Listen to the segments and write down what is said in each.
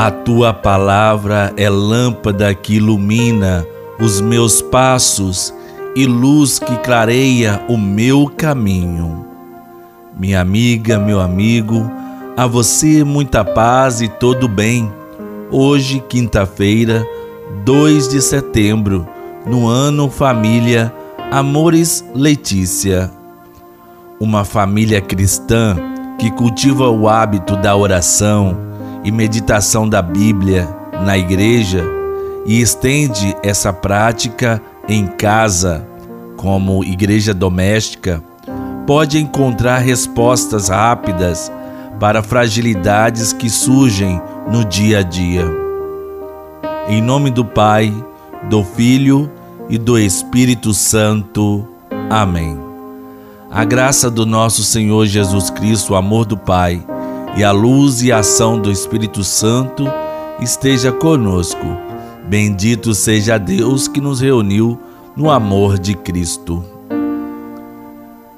A tua palavra é lâmpada que ilumina os meus passos e luz que clareia o meu caminho. Minha amiga, meu amigo, a você muita paz e todo bem. Hoje, quinta-feira, 2 de setembro, no ano Família Amores Letícia. Uma família cristã que cultiva o hábito da oração e meditação da Bíblia na igreja e estende essa prática em casa, como igreja doméstica, pode encontrar respostas rápidas para fragilidades que surgem no dia a dia. Em nome do Pai, do Filho e do Espírito Santo. Amém. A graça do nosso Senhor Jesus Cristo, o amor do Pai e a luz e a ação do Espírito Santo esteja conosco. Bendito seja Deus que nos reuniu no amor de Cristo.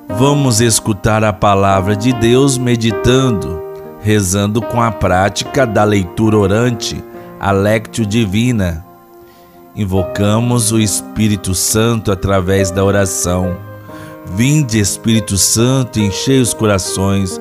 Vamos escutar a palavra de Deus meditando, rezando com a prática da leitura orante, a Lectio Divina. Invocamos o Espírito Santo através da oração. Vinde, Espírito Santo, enchei os corações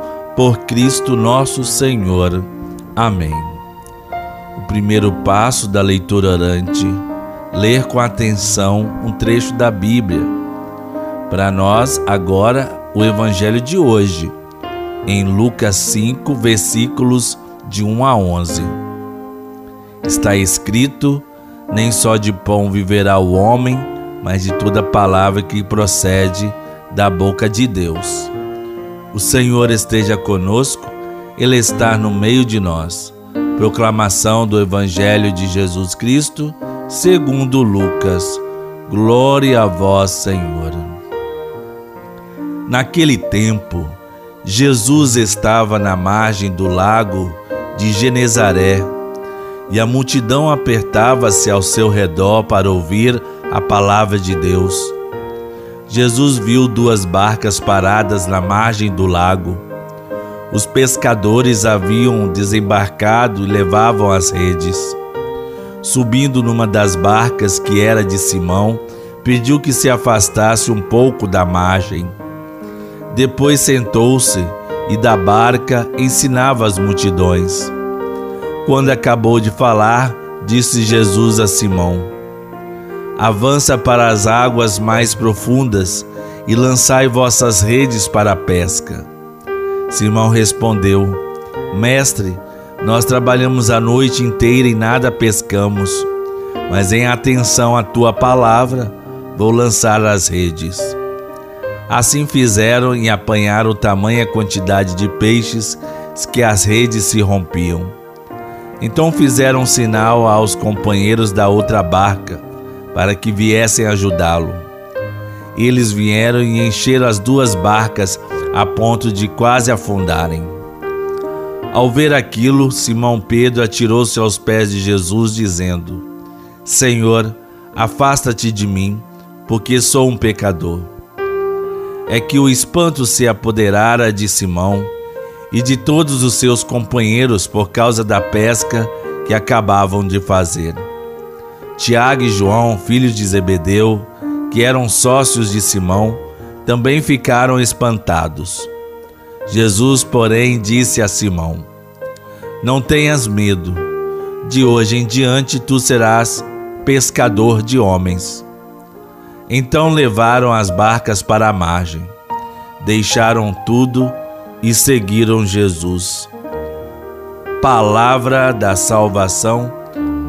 por Cristo nosso Senhor. Amém. O primeiro passo da leitura orante, ler com atenção um trecho da Bíblia. Para nós, agora, o Evangelho de hoje, em Lucas 5, versículos de 1 a 11. Está escrito: Nem só de pão viverá o homem, mas de toda palavra que procede da boca de Deus. O Senhor esteja conosco, Ele está no meio de nós. Proclamação do Evangelho de Jesus Cristo, segundo Lucas. Glória a vós, Senhor. Naquele tempo, Jesus estava na margem do lago de Genezaré e a multidão apertava-se ao seu redor para ouvir a palavra de Deus. Jesus viu duas barcas paradas na margem do lago. Os pescadores haviam desembarcado e levavam as redes. Subindo numa das barcas, que era de Simão, pediu que se afastasse um pouco da margem. Depois sentou-se e da barca ensinava as multidões. Quando acabou de falar, disse Jesus a Simão: avança para as águas mais profundas e lançai vossas redes para a pesca. Simão respondeu: Mestre, nós trabalhamos a noite inteira e nada pescamos, mas em atenção à tua palavra vou lançar as redes. Assim fizeram e apanharam tamanha quantidade de peixes que as redes se rompiam. Então fizeram sinal aos companheiros da outra barca para que viessem ajudá-lo. Eles vieram e encheram as duas barcas a ponto de quase afundarem. Ao ver aquilo, Simão Pedro atirou-se aos pés de Jesus, dizendo: Senhor, afasta-te de mim, porque sou um pecador. É que o espanto se apoderara de Simão e de todos os seus companheiros por causa da pesca que acabavam de fazer. Tiago e João, filhos de Zebedeu, que eram sócios de Simão, também ficaram espantados. Jesus, porém, disse a Simão: Não tenhas medo, de hoje em diante tu serás pescador de homens. Então levaram as barcas para a margem, deixaram tudo e seguiram Jesus. Palavra da salvação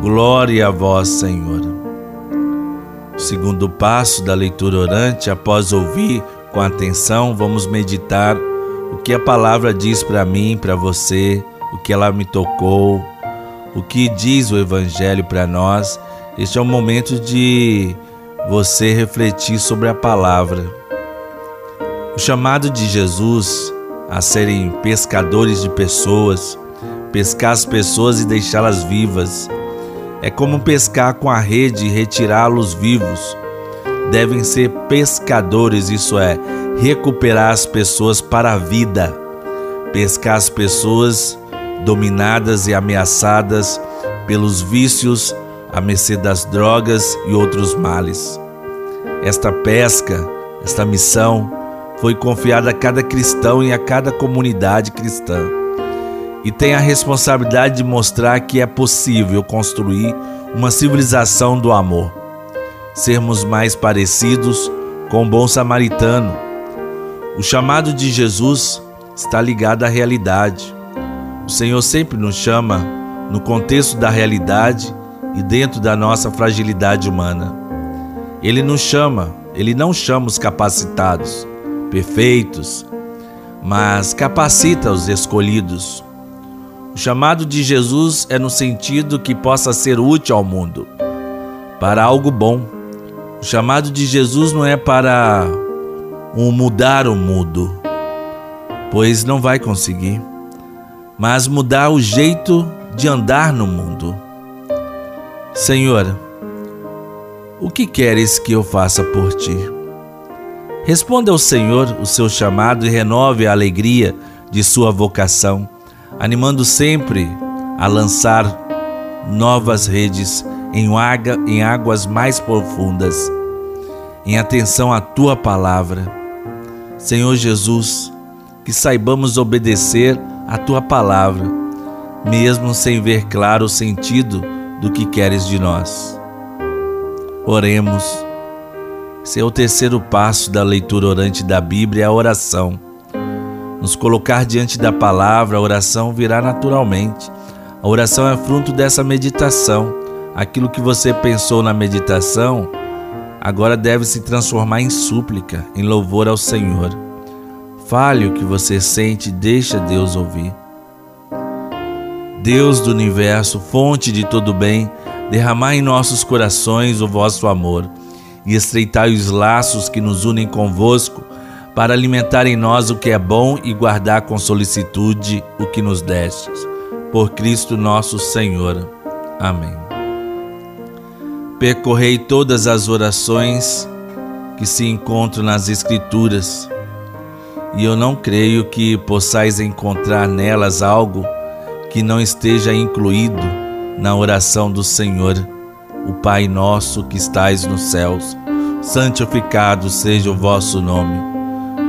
Glória a vós, Senhor. Segundo passo da leitura orante, após ouvir com atenção, vamos meditar o que a palavra diz para mim, para você, o que ela me tocou, o que diz o Evangelho para nós. Este é o momento de você refletir sobre a palavra. O chamado de Jesus a serem pescadores de pessoas, pescar as pessoas e deixá-las vivas, é como pescar com a rede e retirá-los vivos. Devem ser pescadores, isso é, recuperar as pessoas para a vida, pescar as pessoas dominadas e ameaçadas pelos vícios, à mercê das drogas e outros males. Esta pesca, esta missão, foi confiada a cada cristão e a cada comunidade cristã. E tem a responsabilidade de mostrar que é possível construir uma civilização do amor, sermos mais parecidos com o bom samaritano. O chamado de Jesus está ligado à realidade. O Senhor sempre nos chama no contexto da realidade e dentro da nossa fragilidade humana. Ele nos chama, ele não chama os capacitados, perfeitos, mas capacita os escolhidos. O chamado de Jesus é no sentido que possa ser útil ao mundo, para algo bom. O chamado de Jesus não é para um mudar o mundo, pois não vai conseguir, mas mudar o jeito de andar no mundo. Senhor, o que queres que eu faça por ti? Responda ao Senhor o seu chamado e renove a alegria de sua vocação, animando sempre a lançar novas redes em, água, em águas mais profundas, em atenção à tua palavra. Senhor Jesus, que saibamos obedecer a tua palavra, mesmo sem ver claro o sentido do que queres de nós. Oremos. Esse é o terceiro passo da leitura orante da Bíblia, a oração. Nos colocar diante da palavra, a oração virá naturalmente. A oração é fruto dessa meditação. Aquilo que você pensou na meditação, agora deve se transformar em súplica, em louvor ao Senhor. Fale o que você sente e deixa Deus ouvir. Deus do universo, fonte de todo bem, derramai em nossos corações o vosso amor e estreitai os laços que nos unem convosco, para alimentar em nós o que é bom e guardar com solicitude o que nos destes. Por Cristo nosso Senhor. Amém. Percorrei todas as orações que se encontram nas Escrituras, e eu não creio que possais encontrar nelas algo que não esteja incluído na oração do Senhor, o Pai nosso que estais nos céus, santificado seja o vosso nome.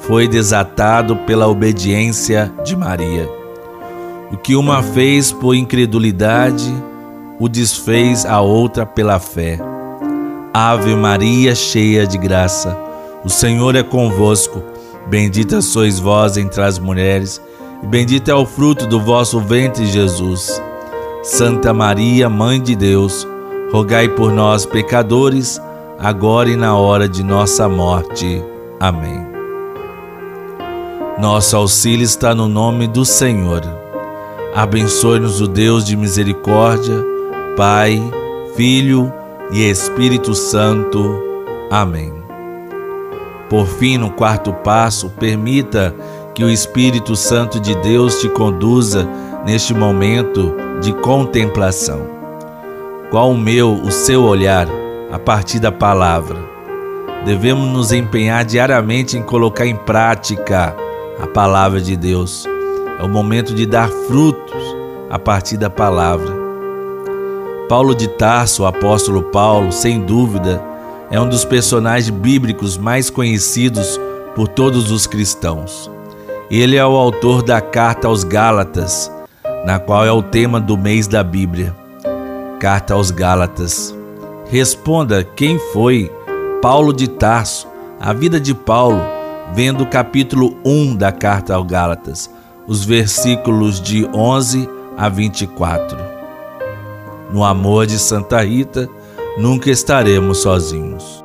foi desatado pela obediência de Maria. O que uma fez por incredulidade, o desfez a outra pela fé. Ave Maria, cheia de graça, o Senhor é convosco. Bendita sois vós entre as mulheres e bendito é o fruto do vosso ventre, Jesus. Santa Maria, Mãe de Deus, rogai por nós, pecadores, agora e na hora de nossa morte. Amém. Nosso auxílio está no nome do Senhor. Abençoe-nos o Deus de misericórdia, Pai, Filho e Espírito Santo. Amém. Por fim, no quarto passo, permita que o Espírito Santo de Deus te conduza neste momento de contemplação. Qual o meu, o seu olhar a partir da palavra? Devemos nos empenhar diariamente em colocar em prática a palavra de Deus. É o momento de dar frutos a partir da palavra. Paulo de Tarso, o apóstolo Paulo, sem dúvida, é um dos personagens bíblicos mais conhecidos por todos os cristãos. Ele é o autor da carta aos Gálatas, na qual é o tema do mês da Bíblia. Carta aos Gálatas. Responda quem foi Paulo de Tarso, a vida de Paulo, vendo o capítulo 1 da carta aos Gálatas, os versículos de 11 a 24. No amor de Santa Rita, nunca estaremos sozinhos.